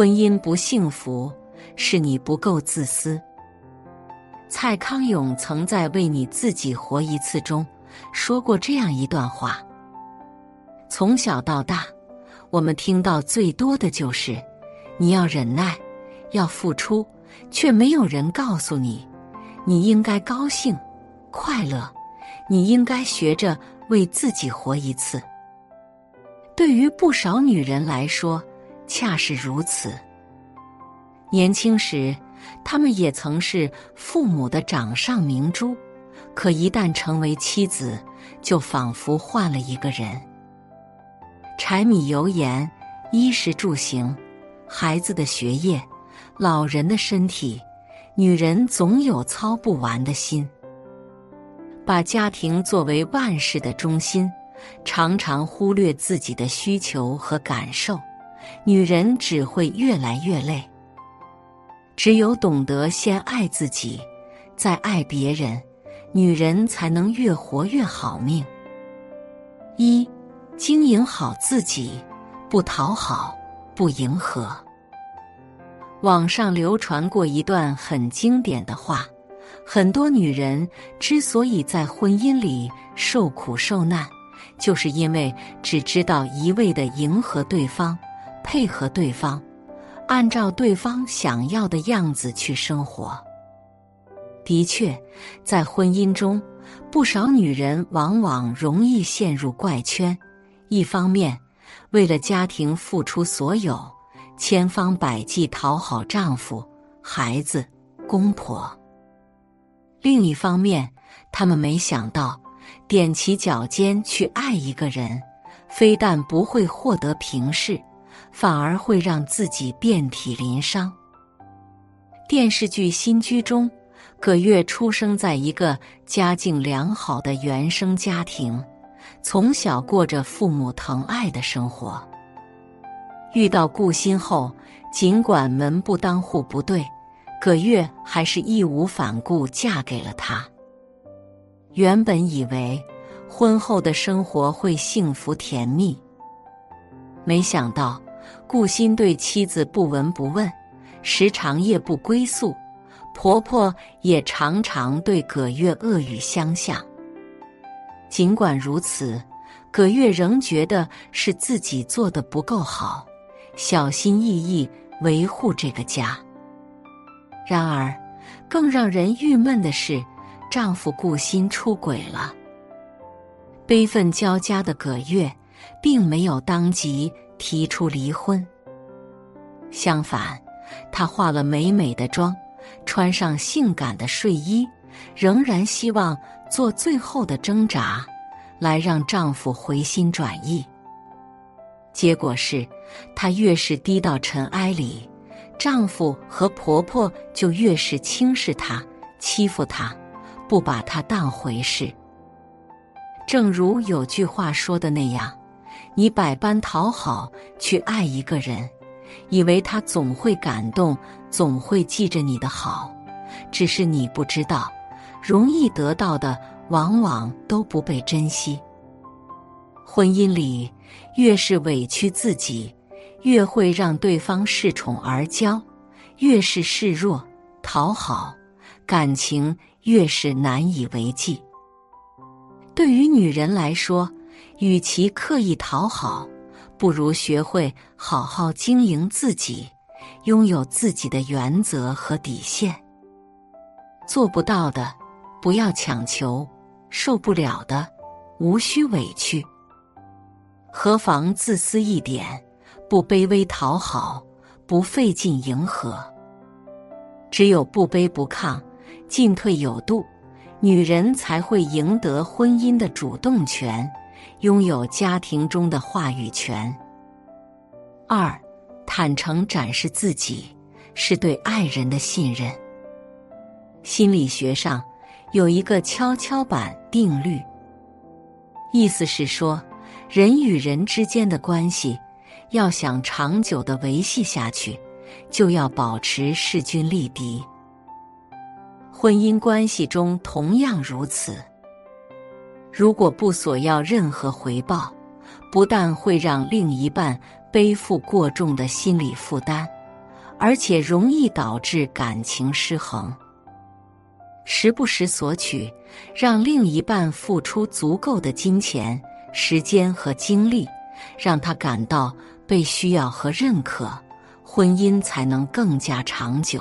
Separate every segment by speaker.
Speaker 1: 婚姻不幸福，是你不够自私。蔡康永曾在《为你自己活一次》中说过这样一段话：从小到大，我们听到最多的就是你要忍耐，要付出，却没有人告诉你，你应该高兴、快乐，你应该学着为自己活一次。对于不少女人来说，恰是如此。年轻时，他们也曾是父母的掌上明珠，可一旦成为妻子，就仿佛换了一个人。柴米油盐、衣食住行、孩子的学业、老人的身体，女人总有操不完的心。把家庭作为万事的中心。常常忽略自己的需求和感受，女人只会越来越累。只有懂得先爱自己，再爱别人，女人才能越活越好命。一，经营好自己，不讨好，不迎合。网上流传过一段很经典的话：很多女人之所以在婚姻里受苦受难。就是因为只知道一味的迎合对方，配合对方，按照对方想要的样子去生活。的确，在婚姻中，不少女人往往容易陷入怪圈：一方面为了家庭付出所有，千方百计讨好丈夫、孩子、公婆；另一方面，她们没想到。踮起脚尖去爱一个人，非但不会获得平视，反而会让自己遍体鳞伤。电视剧《新居》中，葛月出生在一个家境良好的原生家庭，从小过着父母疼爱的生活。遇到顾欣后，尽管门不当户不对，葛月还是义无反顾嫁给了他。原本以为婚后的生活会幸福甜蜜，没想到顾欣对妻子不闻不问，时常夜不归宿，婆婆也常常对葛月恶语相向。尽管如此，葛月仍觉得是自己做的不够好，小心翼翼维护这个家。然而，更让人郁闷的是。丈夫顾欣出轨了，悲愤交加的葛月并没有当即提出离婚。相反，她化了美美的妆，穿上性感的睡衣，仍然希望做最后的挣扎，来让丈夫回心转意。结果是，她越是低到尘埃里，丈夫和婆婆就越是轻视她、欺负她。不把她当回事。正如有句话说的那样，你百般讨好去爱一个人，以为他总会感动，总会记着你的好，只是你不知道，容易得到的往往都不被珍惜。婚姻里，越是委屈自己，越会让对方恃宠而骄；越是示弱讨好，感情。越是难以为继。对于女人来说，与其刻意讨好，不如学会好好经营自己，拥有自己的原则和底线。做不到的，不要强求；受不了的，无需委屈。何妨自私一点，不卑微讨好，不费劲迎合。只有不卑不亢。进退有度，女人才会赢得婚姻的主动权，拥有家庭中的话语权。二，坦诚展示自己，是对爱人的信任。心理学上有一个跷跷板定律，意思是说，人与人之间的关系要想长久的维系下去，就要保持势均力敌。婚姻关系中同样如此。如果不索要任何回报，不但会让另一半背负过重的心理负担，而且容易导致感情失衡。时不时索取，让另一半付出足够的金钱、时间和精力，让他感到被需要和认可，婚姻才能更加长久。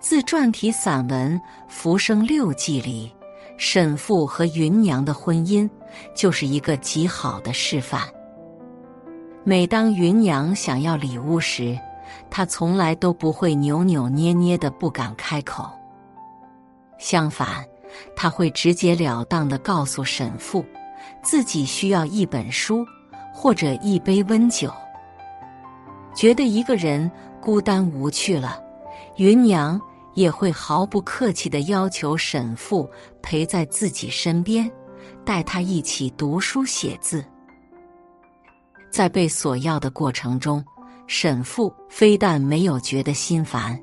Speaker 1: 自传体散文《浮生六记》里，沈父和芸娘的婚姻就是一个极好的示范。每当芸娘想要礼物时，他从来都不会扭扭捏捏的不敢开口。相反，他会直截了当的告诉沈父，自己需要一本书或者一杯温酒。觉得一个人孤单无趣了，芸娘。也会毫不客气的要求沈父陪在自己身边，带他一起读书写字。在被索要的过程中，沈父非但没有觉得心烦，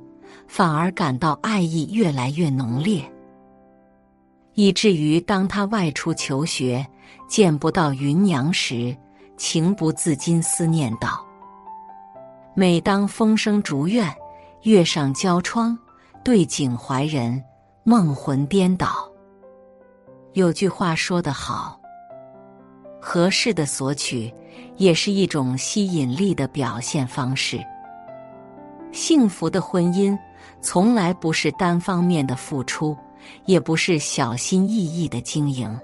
Speaker 1: 反而感到爱意越来越浓烈，以至于当他外出求学见不到芸娘时，情不自禁思念道：“每当风声竹院，月上交窗。”对景怀人，梦魂颠倒。有句话说得好：“合适的索取，也是一种吸引力的表现方式。”幸福的婚姻，从来不是单方面的付出，也不是小心翼翼的经营，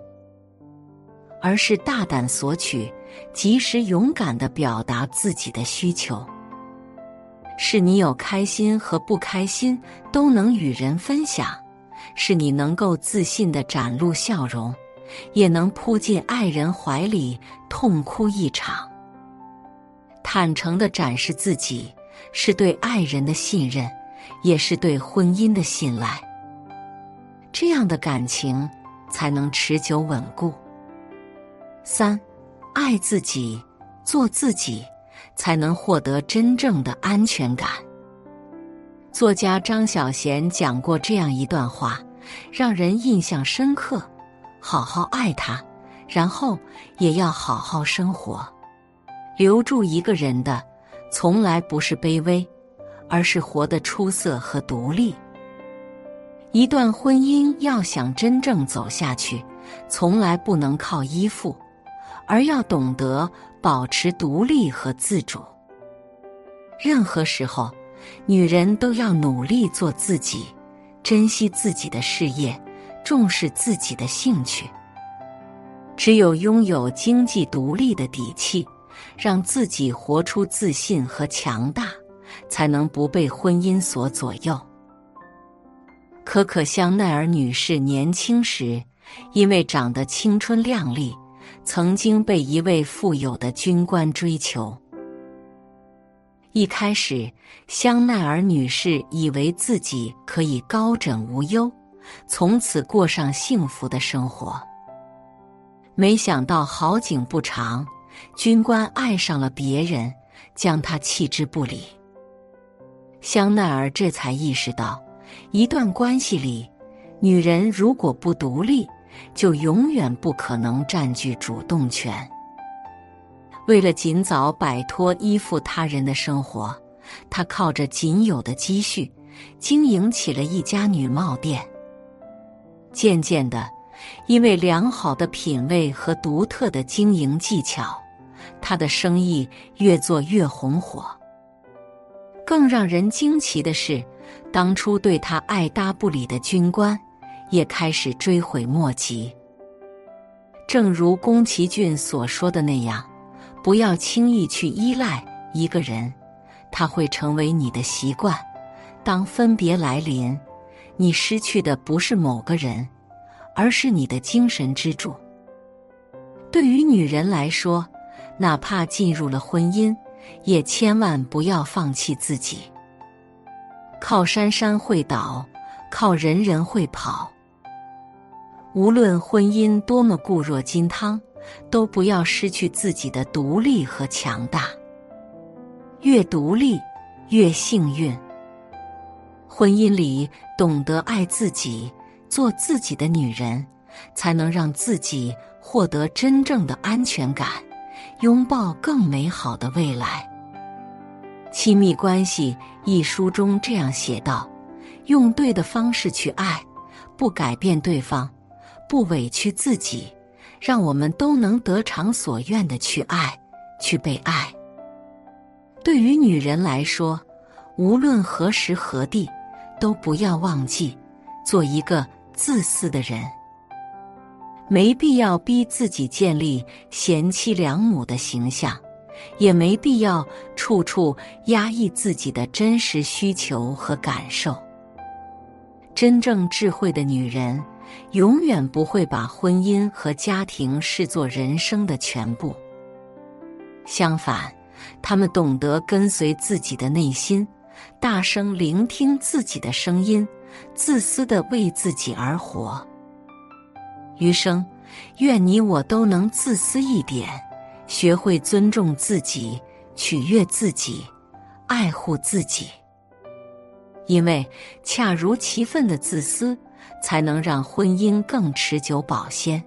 Speaker 1: 而是大胆索取，及时勇敢的表达自己的需求。是你有开心和不开心都能与人分享，是你能够自信的展露笑容，也能扑进爱人怀里痛哭一场。坦诚的展示自己，是对爱人的信任，也是对婚姻的信赖。这样的感情才能持久稳固。三，爱自己，做自己。才能获得真正的安全感。作家张小娴讲过这样一段话，让人印象深刻：好好爱他，然后也要好好生活。留住一个人的，从来不是卑微，而是活得出色和独立。一段婚姻要想真正走下去，从来不能靠依附。而要懂得保持独立和自主。任何时候，女人都要努力做自己，珍惜自己的事业，重视自己的兴趣。只有拥有经济独立的底气，让自己活出自信和强大，才能不被婚姻所左右。可可香奈儿女士年轻时，因为长得青春靓丽。曾经被一位富有的军官追求。一开始，香奈儿女士以为自己可以高枕无忧，从此过上幸福的生活。没想到好景不长，军官爱上了别人，将她弃之不理。香奈儿这才意识到，一段关系里，女人如果不独立。就永远不可能占据主动权。为了尽早摆脱依附他人的生活，他靠着仅有的积蓄，经营起了一家女帽店。渐渐的，因为良好的品味和独特的经营技巧，他的生意越做越红火。更让人惊奇的是，当初对他爱搭不理的军官。也开始追悔莫及。正如宫崎骏所说的那样，不要轻易去依赖一个人，他会成为你的习惯。当分别来临，你失去的不是某个人，而是你的精神支柱。对于女人来说，哪怕进入了婚姻，也千万不要放弃自己。靠山山会倒，靠人人会跑。无论婚姻多么固若金汤，都不要失去自己的独立和强大。越独立，越幸运。婚姻里懂得爱自己、做自己的女人，才能让自己获得真正的安全感，拥抱更美好的未来。亲密关系》一书中这样写道：“用对的方式去爱，不改变对方，不委屈自己，让我们都能得偿所愿的去爱，去被爱。”对于女人来说，无论何时何地，都不要忘记做一个自私的人。没必要逼自己建立贤妻良母的形象，也没必要处处压抑自己的真实需求和感受。真正智慧的女人，永远不会把婚姻和家庭视作人生的全部。相反，他们懂得跟随自己的内心，大声聆听自己的声音，自私的为自己而活。余生，愿你我都能自私一点，学会尊重自己，取悦自己，爱护自己。因为恰如其分的自私，才能让婚姻更持久保鲜。